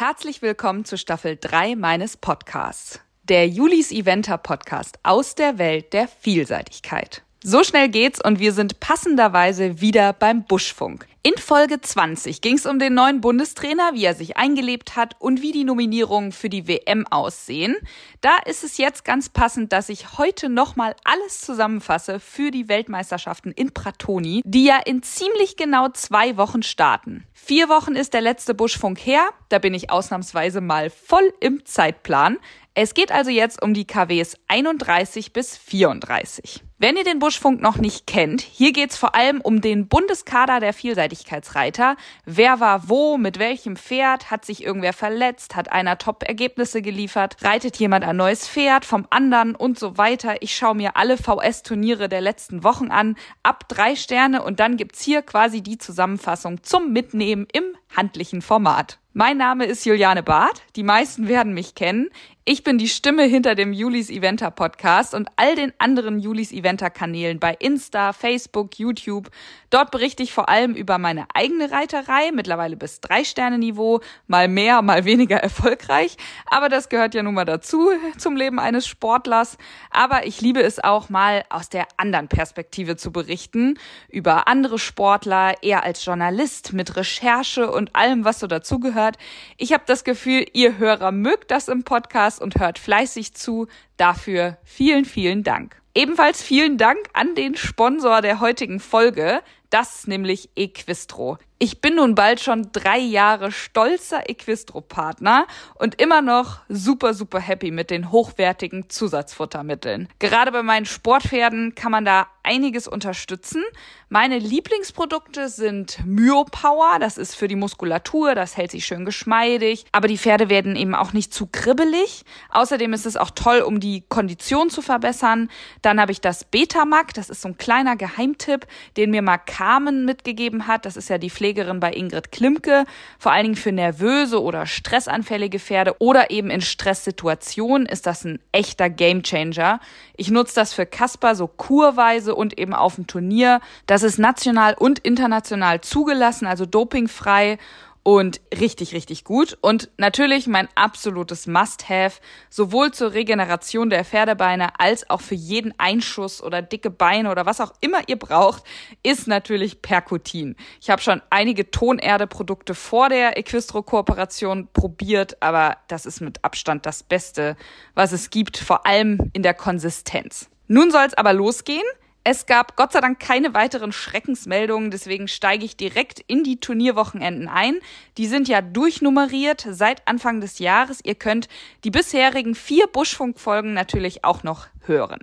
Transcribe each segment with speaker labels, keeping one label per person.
Speaker 1: Herzlich willkommen zu Staffel 3 meines Podcasts. Der Julis Eventer Podcast aus der Welt der Vielseitigkeit. So schnell geht's und wir sind passenderweise wieder beim Buschfunk. In Folge 20 ging es um den neuen Bundestrainer, wie er sich eingelebt hat und wie die Nominierungen für die WM aussehen. Da ist es jetzt ganz passend, dass ich heute nochmal alles zusammenfasse für die Weltmeisterschaften in Pratoni, die ja in ziemlich genau zwei Wochen starten. Vier Wochen ist der letzte Buschfunk her, da bin ich ausnahmsweise mal voll im Zeitplan. Es geht also jetzt um die KWs 31 bis 34. Wenn ihr den Buschfunk noch nicht kennt, hier geht's vor allem um den Bundeskader der Vielseitigkeitsreiter. Wer war wo, mit welchem Pferd, hat sich irgendwer verletzt, hat einer Top-Ergebnisse geliefert, reitet jemand ein neues Pferd vom anderen und so weiter. Ich schaue mir alle VS-Turniere der letzten Wochen an, ab drei Sterne und dann gibt's hier quasi die Zusammenfassung zum Mitnehmen im handlichen Format. Mein Name ist Juliane Barth. Die meisten werden mich kennen. Ich bin die Stimme hinter dem Julis Eventer Podcast und all den anderen Julis Eventer Kanälen bei Insta, Facebook, YouTube. Dort berichte ich vor allem über meine eigene Reiterei, mittlerweile bis drei Sterne Niveau, mal mehr, mal weniger erfolgreich. Aber das gehört ja nun mal dazu zum Leben eines Sportlers. Aber ich liebe es auch mal aus der anderen Perspektive zu berichten über andere Sportler, eher als Journalist mit Recherche und allem, was so dazugehört. Ich habe das Gefühl, ihr Hörer mögt das im Podcast und hört fleißig zu. Dafür vielen, vielen Dank. Ebenfalls vielen Dank an den Sponsor der heutigen Folge, das ist nämlich Equistro. Ich bin nun bald schon drei Jahre stolzer Equistro-Partner und immer noch super, super happy mit den hochwertigen Zusatzfuttermitteln. Gerade bei meinen Sportpferden kann man da einiges unterstützen. Meine Lieblingsprodukte sind Myopower, das ist für die Muskulatur, das hält sich schön geschmeidig, aber die Pferde werden eben auch nicht zu kribbelig. Außerdem ist es auch toll, um die Kondition zu verbessern. Dann habe ich das Betamac, das ist so ein kleiner Geheimtipp, den mir mal Carmen mitgegeben hat. Das ist ja die Pflege Pflegerin bei Ingrid Klimke, vor allen Dingen für nervöse oder stressanfällige Pferde oder eben in Stresssituationen ist das ein echter Gamechanger. Ich nutze das für Kasper so kurweise und eben auf dem Turnier. Das ist national und international zugelassen, also dopingfrei und richtig, richtig gut. Und natürlich mein absolutes Must-Have, sowohl zur Regeneration der Pferdebeine als auch für jeden Einschuss oder dicke Beine oder was auch immer ihr braucht, ist natürlich Percutin. Ich habe schon einige Tonerde-Produkte vor der Equistro-Kooperation probiert, aber das ist mit Abstand das Beste, was es gibt, vor allem in der Konsistenz. Nun soll es aber losgehen. Es gab Gott sei Dank keine weiteren Schreckensmeldungen, deswegen steige ich direkt in die Turnierwochenenden ein. Die sind ja durchnummeriert seit Anfang des Jahres. Ihr könnt die bisherigen vier Buschfunkfolgen natürlich auch noch hören.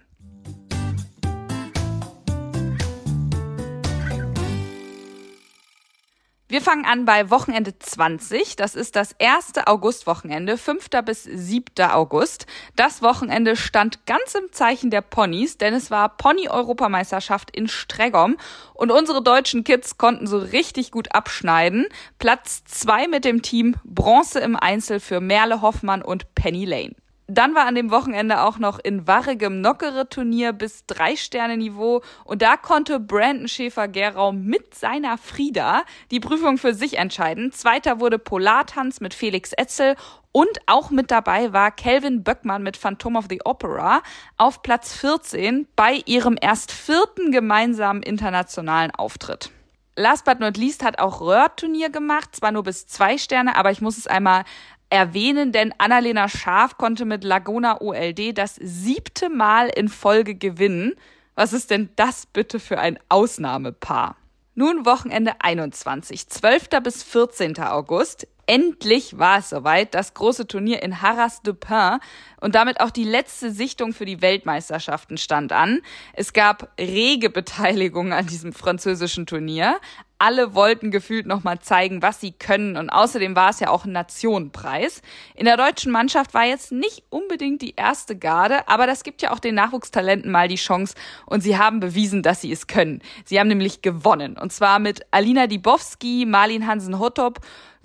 Speaker 1: Wir fangen an bei Wochenende 20. Das ist das erste Augustwochenende, 5. bis 7. August. Das Wochenende stand ganz im Zeichen der Ponys, denn es war Pony-Europameisterschaft in Stregom und unsere deutschen Kids konnten so richtig gut abschneiden. Platz zwei mit dem Team, Bronze im Einzel für Merle Hoffmann und Penny Lane. Dann war an dem Wochenende auch noch in Warregem Nockere Turnier bis drei Sterne Niveau und da konnte Brandon Schäfer-Gerau mit seiner Frieda die Prüfung für sich entscheiden. Zweiter wurde Polartanz mit Felix Etzel und auch mit dabei war Kelvin Böckmann mit Phantom of the Opera auf Platz 14 bei ihrem erst vierten gemeinsamen internationalen Auftritt. Last but not least hat auch Röhr-Turnier gemacht, zwar nur bis zwei Sterne, aber ich muss es einmal erwähnen, denn Annalena Scharf konnte mit Laguna OLD das siebte Mal in Folge gewinnen. Was ist denn das bitte für ein Ausnahmepaar? Nun Wochenende 21, 12. bis 14. August. Endlich war es soweit, das große Turnier in Harras de Pin und damit auch die letzte Sichtung für die Weltmeisterschaften stand an. Es gab rege Beteiligung an diesem französischen Turnier. Alle wollten gefühlt nochmal zeigen, was sie können und außerdem war es ja auch ein Nationenpreis. In der deutschen Mannschaft war jetzt nicht unbedingt die erste Garde, aber das gibt ja auch den Nachwuchstalenten mal die Chance und sie haben bewiesen, dass sie es können. Sie haben nämlich gewonnen und zwar mit Alina Dibowski, Marlin Hansen-Hottop,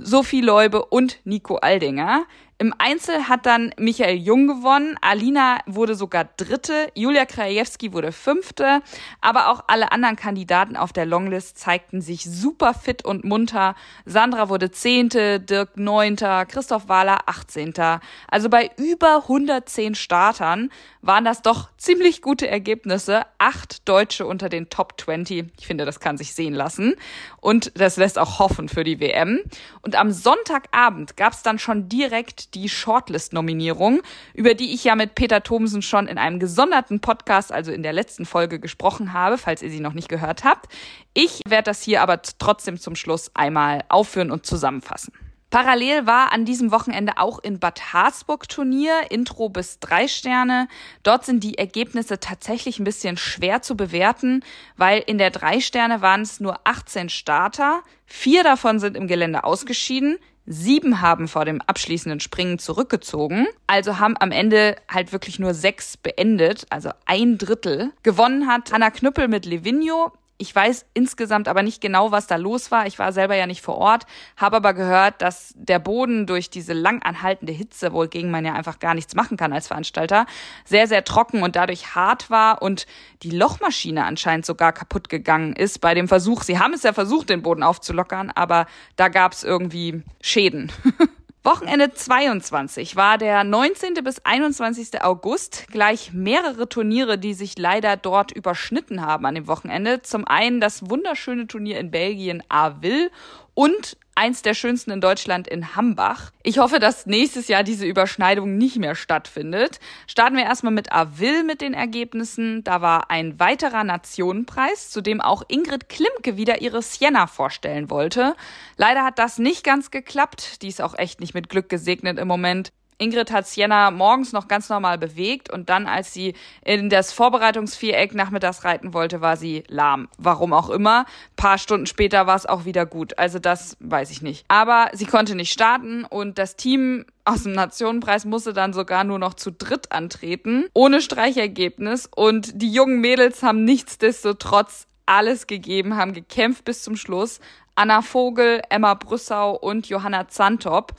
Speaker 1: Sophie Leube und Nico Aldinger. Im Einzel hat dann Michael Jung gewonnen, Alina wurde sogar Dritte, Julia Krajewski wurde Fünfte, aber auch alle anderen Kandidaten auf der Longlist zeigten sich super fit und munter. Sandra wurde Zehnte, Dirk Neunter, Christoph Wahler Achtzehnter. Also bei über 110 Startern waren das doch ziemlich gute Ergebnisse. Acht Deutsche unter den Top 20. Ich finde, das kann sich sehen lassen. Und das lässt auch hoffen für die WM. Und am Sonntagabend gab es dann schon direkt die Shortlist-Nominierung, über die ich ja mit Peter Thomsen schon in einem gesonderten Podcast, also in der letzten Folge, gesprochen habe, falls ihr sie noch nicht gehört habt. Ich werde das hier aber trotzdem zum Schluss einmal aufführen und zusammenfassen. Parallel war an diesem Wochenende auch in Bad Harzburg Turnier, Intro bis drei Sterne. Dort sind die Ergebnisse tatsächlich ein bisschen schwer zu bewerten, weil in der drei Sterne waren es nur 18 Starter. Vier davon sind im Gelände ausgeschieden. Sieben haben vor dem abschließenden Springen zurückgezogen, also haben am Ende halt wirklich nur sechs beendet, also ein Drittel. Gewonnen hat Hanna Knüppel mit Levinho, ich weiß insgesamt aber nicht genau, was da los war. Ich war selber ja nicht vor Ort, habe aber gehört, dass der Boden durch diese lang anhaltende Hitze, wogegen man ja einfach gar nichts machen kann als Veranstalter, sehr, sehr trocken und dadurch hart war und die Lochmaschine anscheinend sogar kaputt gegangen ist bei dem Versuch. Sie haben es ja versucht, den Boden aufzulockern, aber da gab es irgendwie Schäden. Wochenende 22 war der 19. bis 21. August. Gleich mehrere Turniere, die sich leider dort überschnitten haben an dem Wochenende. Zum einen das wunderschöne Turnier in Belgien Avil und eins der schönsten in Deutschland in Hambach. Ich hoffe, dass nächstes Jahr diese Überschneidung nicht mehr stattfindet. Starten wir erstmal mit Avil mit den Ergebnissen. Da war ein weiterer Nationenpreis, zu dem auch Ingrid Klimke wieder ihre Sienna vorstellen wollte. Leider hat das nicht ganz geklappt. Die ist auch echt nicht mit Glück gesegnet im Moment. Ingrid hat Sienna morgens noch ganz normal bewegt und dann, als sie in das Vorbereitungsviereck nachmittags reiten wollte, war sie lahm. Warum auch immer. Ein paar Stunden später war es auch wieder gut. Also das weiß ich nicht. Aber sie konnte nicht starten und das Team aus dem Nationenpreis musste dann sogar nur noch zu dritt antreten, ohne Streichergebnis. Und die jungen Mädels haben nichtsdestotrotz alles gegeben, haben gekämpft bis zum Schluss. Anna Vogel, Emma Brüssau und Johanna Zantop.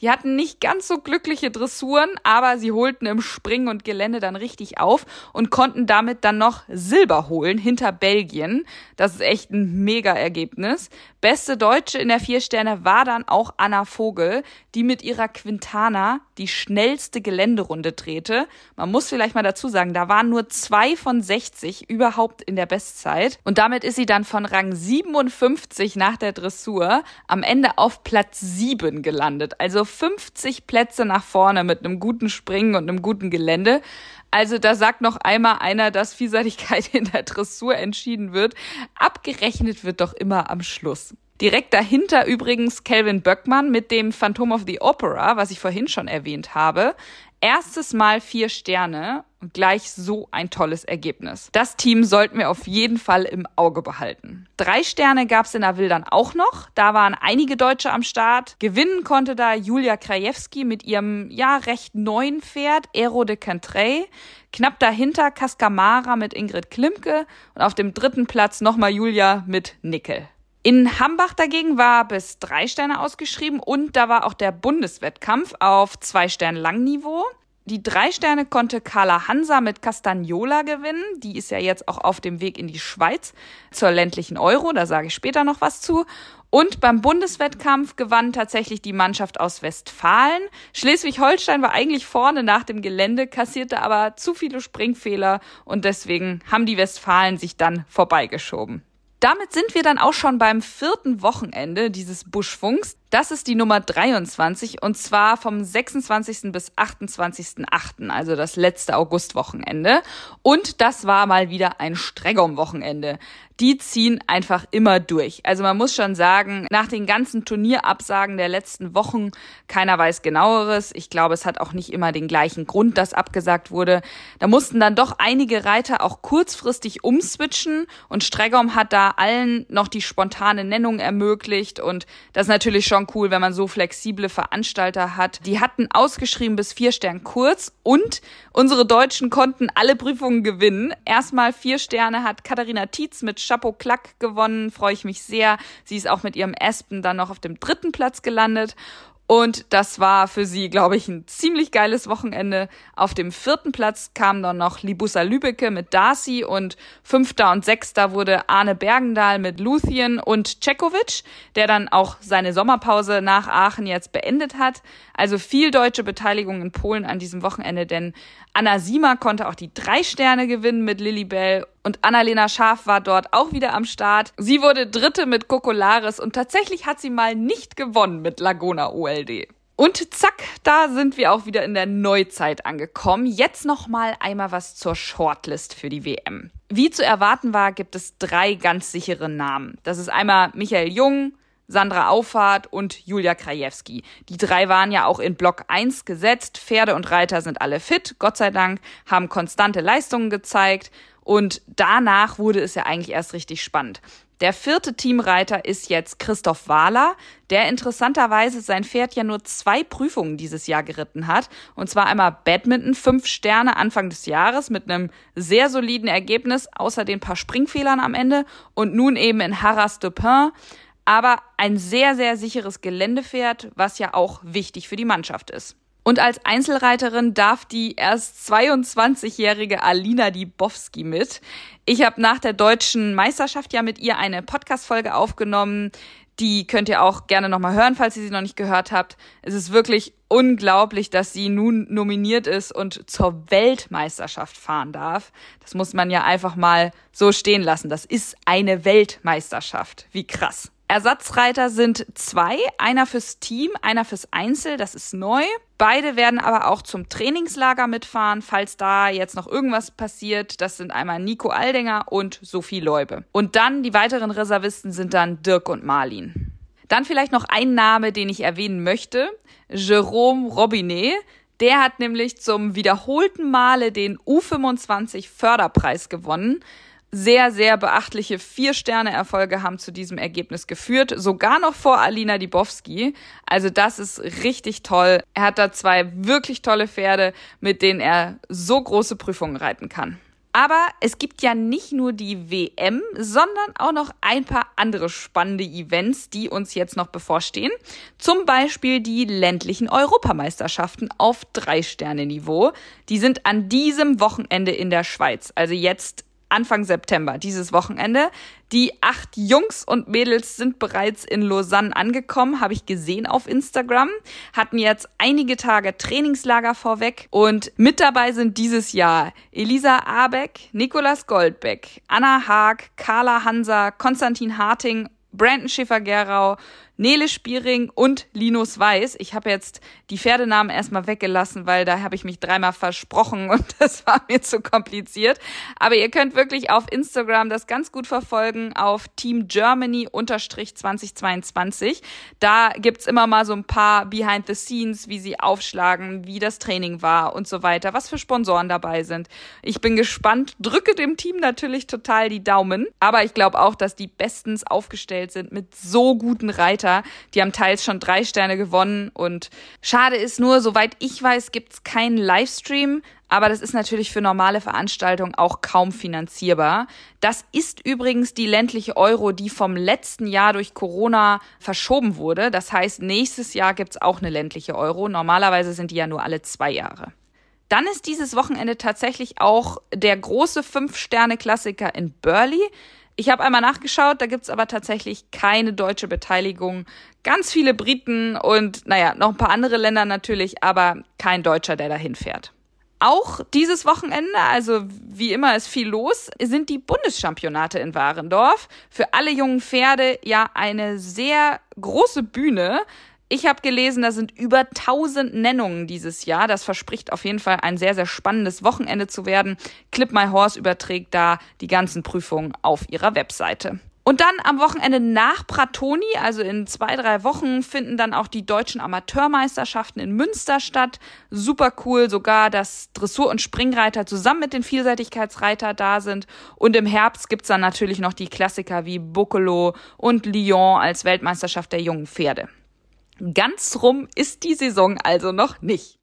Speaker 1: Die hatten nicht ganz so glückliche Dressuren, aber sie holten im Springen und Gelände dann richtig auf und konnten damit dann noch Silber holen hinter Belgien. Das ist echt ein mega Ergebnis. Beste Deutsche in der Viersterne war dann auch Anna Vogel, die mit ihrer Quintana die schnellste Geländerunde drehte. Man muss vielleicht mal dazu sagen, da waren nur zwei von 60 überhaupt in der Bestzeit. Und damit ist sie dann von Rang 57 nach der Dressur am Ende auf Platz 7 gelandet. Also 50 Plätze nach vorne mit einem guten Springen und einem guten Gelände. Also da sagt noch einmal einer, dass Vielseitigkeit in der Dressur entschieden wird. Abgerechnet wird doch immer am Schluss. Direkt dahinter übrigens Calvin Böckmann mit dem Phantom of the Opera, was ich vorhin schon erwähnt habe. Erstes Mal vier Sterne und gleich so ein tolles Ergebnis. Das Team sollten wir auf jeden Fall im Auge behalten. Drei Sterne gab es in der Wildern auch noch. Da waren einige Deutsche am Start. Gewinnen konnte da Julia Krajewski mit ihrem ja recht neuen Pferd Aero de Cantrey. Knapp dahinter Cascamara mit Ingrid Klimke und auf dem dritten Platz nochmal Julia mit Nickel. In Hambach dagegen war bis drei Sterne ausgeschrieben und da war auch der Bundeswettkampf auf zwei Sterne Langniveau. Die drei Sterne konnte Carla Hansa mit Castagnola gewinnen. Die ist ja jetzt auch auf dem Weg in die Schweiz zur ländlichen Euro. Da sage ich später noch was zu. Und beim Bundeswettkampf gewann tatsächlich die Mannschaft aus Westfalen. Schleswig-Holstein war eigentlich vorne nach dem Gelände, kassierte aber zu viele Springfehler und deswegen haben die Westfalen sich dann vorbeigeschoben. Damit sind wir dann auch schon beim vierten Wochenende dieses Buschfunks. Das ist die Nummer 23 und zwar vom 26. bis 28.8., also das letzte Augustwochenende. Und das war mal wieder ein Streggom-Wochenende. Die ziehen einfach immer durch. Also man muss schon sagen, nach den ganzen Turnierabsagen der letzten Wochen, keiner weiß genaueres. Ich glaube, es hat auch nicht immer den gleichen Grund, dass abgesagt wurde. Da mussten dann doch einige Reiter auch kurzfristig umswitchen und Streggom hat da allen noch die spontane Nennung ermöglicht und das natürlich schon schon cool, wenn man so flexible Veranstalter hat. Die hatten ausgeschrieben bis vier Stern kurz und unsere Deutschen konnten alle Prüfungen gewinnen. Erstmal vier Sterne hat Katharina Tietz mit Chapeau Klack gewonnen, freue ich mich sehr. Sie ist auch mit ihrem Aspen dann noch auf dem dritten Platz gelandet. Und das war für sie, glaube ich, ein ziemlich geiles Wochenende. Auf dem vierten Platz kam dann noch Libusa Lübecke mit Darcy und fünfter und sechster wurde Arne Bergendahl mit Luthien und Cekovic, der dann auch seine Sommerpause nach Aachen jetzt beendet hat. Also viel deutsche Beteiligung in Polen an diesem Wochenende, denn Anna Siemer konnte auch die drei Sterne gewinnen mit Lilibell und Annalena Scharf war dort auch wieder am Start. Sie wurde Dritte mit Kokolaris und tatsächlich hat sie mal nicht gewonnen mit Laguna OLD. Und zack, da sind wir auch wieder in der Neuzeit angekommen. Jetzt noch mal einmal was zur Shortlist für die WM. Wie zu erwarten war, gibt es drei ganz sichere Namen. Das ist einmal Michael Jung, Sandra Auffahrt und Julia Krajewski. Die drei waren ja auch in Block 1 gesetzt. Pferde und Reiter sind alle fit, Gott sei Dank, haben konstante Leistungen gezeigt. Und danach wurde es ja eigentlich erst richtig spannend. Der vierte Teamreiter ist jetzt Christoph Wahler, der interessanterweise sein Pferd ja nur zwei Prüfungen dieses Jahr geritten hat. Und zwar einmal Badminton, fünf Sterne Anfang des Jahres mit einem sehr soliden Ergebnis, außer den paar Springfehlern am Ende. Und nun eben in Harras de Pin aber ein sehr, sehr sicheres Geländepferd, was ja auch wichtig für die Mannschaft ist. Und als Einzelreiterin darf die erst 22-jährige Alina Dibowski mit. Ich habe nach der deutschen Meisterschaft ja mit ihr eine Podcast-Folge aufgenommen. Die könnt ihr auch gerne nochmal hören, falls ihr sie noch nicht gehört habt. Es ist wirklich unglaublich, dass sie nun nominiert ist und zur Weltmeisterschaft fahren darf. Das muss man ja einfach mal so stehen lassen. Das ist eine Weltmeisterschaft. Wie krass. Ersatzreiter sind zwei, einer fürs Team, einer fürs Einzel, das ist neu. Beide werden aber auch zum Trainingslager mitfahren, falls da jetzt noch irgendwas passiert. Das sind einmal Nico Aldinger und Sophie Leube. Und dann die weiteren Reservisten sind dann Dirk und Marlin. Dann vielleicht noch ein Name, den ich erwähnen möchte. Jerome Robinet. Der hat nämlich zum wiederholten Male den U25 Förderpreis gewonnen sehr, sehr beachtliche Vier-Sterne-Erfolge haben zu diesem Ergebnis geführt, sogar noch vor Alina Dibowski. Also das ist richtig toll. Er hat da zwei wirklich tolle Pferde, mit denen er so große Prüfungen reiten kann. Aber es gibt ja nicht nur die WM, sondern auch noch ein paar andere spannende Events, die uns jetzt noch bevorstehen. Zum Beispiel die ländlichen Europameisterschaften auf Drei-Sterne-Niveau. Die sind an diesem Wochenende in der Schweiz, also jetzt Anfang September, dieses Wochenende. Die acht Jungs und Mädels sind bereits in Lausanne angekommen, habe ich gesehen auf Instagram, hatten jetzt einige Tage Trainingslager vorweg und mit dabei sind dieses Jahr Elisa Abeck, Nikolas Goldbeck, Anna Haag, Carla Hansa, Konstantin Harting, Brandon Schäfer-Gerau, Nele Spiering und Linus Weiß. Ich habe jetzt die Pferdenamen erstmal weggelassen, weil da habe ich mich dreimal versprochen und das war mir zu kompliziert. Aber ihr könnt wirklich auf Instagram das ganz gut verfolgen auf Team Germany 2022. Da gibt's immer mal so ein paar Behind the Scenes, wie sie aufschlagen, wie das Training war und so weiter, was für Sponsoren dabei sind. Ich bin gespannt, drücke dem Team natürlich total die Daumen, aber ich glaube auch, dass die bestens aufgestellt sind mit so guten Reitern weiter. Die haben teils schon drei Sterne gewonnen und schade ist nur, soweit ich weiß, gibt's keinen Livestream. Aber das ist natürlich für normale Veranstaltungen auch kaum finanzierbar. Das ist übrigens die ländliche Euro, die vom letzten Jahr durch Corona verschoben wurde. Das heißt, nächstes Jahr gibt's auch eine ländliche Euro. Normalerweise sind die ja nur alle zwei Jahre. Dann ist dieses Wochenende tatsächlich auch der große Fünf-Sterne-Klassiker in Burley. Ich habe einmal nachgeschaut, da gibt's aber tatsächlich keine deutsche Beteiligung. Ganz viele Briten und naja, noch ein paar andere Länder natürlich, aber kein Deutscher, der dahin fährt. Auch dieses Wochenende, also wie immer ist viel los, sind die Bundeschampionate in Warendorf. Für alle jungen Pferde ja eine sehr große Bühne. Ich habe gelesen, da sind über 1000 Nennungen dieses Jahr. Das verspricht auf jeden Fall ein sehr, sehr spannendes Wochenende zu werden. Clip My Horse überträgt da die ganzen Prüfungen auf ihrer Webseite. Und dann am Wochenende nach Pratoni, also in zwei, drei Wochen, finden dann auch die deutschen Amateurmeisterschaften in Münster statt. Super cool, sogar, dass Dressur- und Springreiter zusammen mit den Vielseitigkeitsreiter da sind. Und im Herbst gibt's dann natürlich noch die Klassiker wie Buccolo und Lyon als Weltmeisterschaft der jungen Pferde. Ganz rum ist die Saison also noch nicht.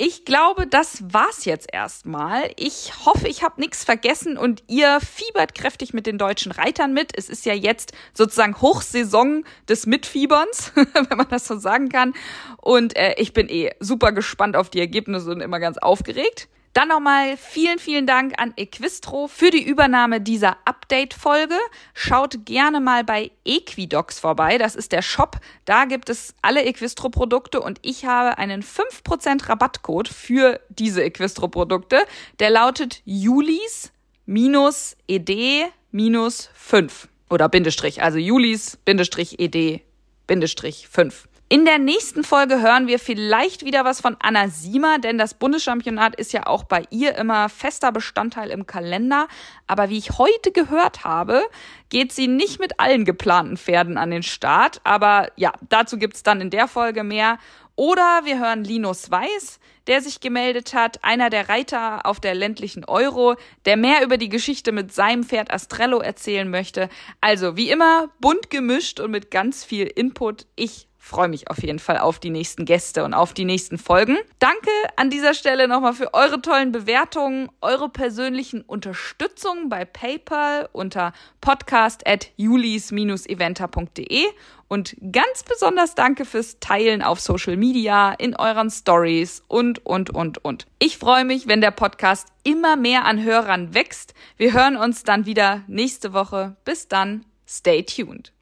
Speaker 1: Ich glaube, das war's jetzt erstmal. Ich hoffe, ich habe nichts vergessen und ihr fiebert kräftig mit den deutschen Reitern mit. Es ist ja jetzt sozusagen Hochsaison des Mitfieberns, wenn man das so sagen kann. Und äh, ich bin eh super gespannt auf die Ergebnisse und immer ganz aufgeregt. Dann nochmal vielen, vielen Dank an Equistro für die Übernahme dieser Update-Folge. Schaut gerne mal bei Equidox vorbei. Das ist der Shop. Da gibt es alle Equistro-Produkte und ich habe einen 5% Rabattcode für diese Equistro-Produkte. Der lautet Julis minus ED minus 5 oder Bindestrich, also Julis Bindestrich ED Bindestrich 5. In der nächsten Folge hören wir vielleicht wieder was von Anna Siemer, denn das Bundeschampionat ist ja auch bei ihr immer fester Bestandteil im Kalender. Aber wie ich heute gehört habe, geht sie nicht mit allen geplanten Pferden an den Start. Aber ja, dazu gibt's dann in der Folge mehr. Oder wir hören Linus Weiß, der sich gemeldet hat, einer der Reiter auf der ländlichen Euro, der mehr über die Geschichte mit seinem Pferd Astrello erzählen möchte. Also wie immer bunt gemischt und mit ganz viel Input. Ich freue mich auf jeden Fall auf die nächsten Gäste und auf die nächsten Folgen. Danke an dieser Stelle nochmal für eure tollen Bewertungen, eure persönlichen Unterstützung bei PayPal unter podcast at julis-eventer.de und ganz besonders danke fürs Teilen auf Social Media, in euren Stories und, und, und, und. Ich freue mich, wenn der Podcast immer mehr an Hörern wächst. Wir hören uns dann wieder nächste Woche. Bis dann, stay tuned.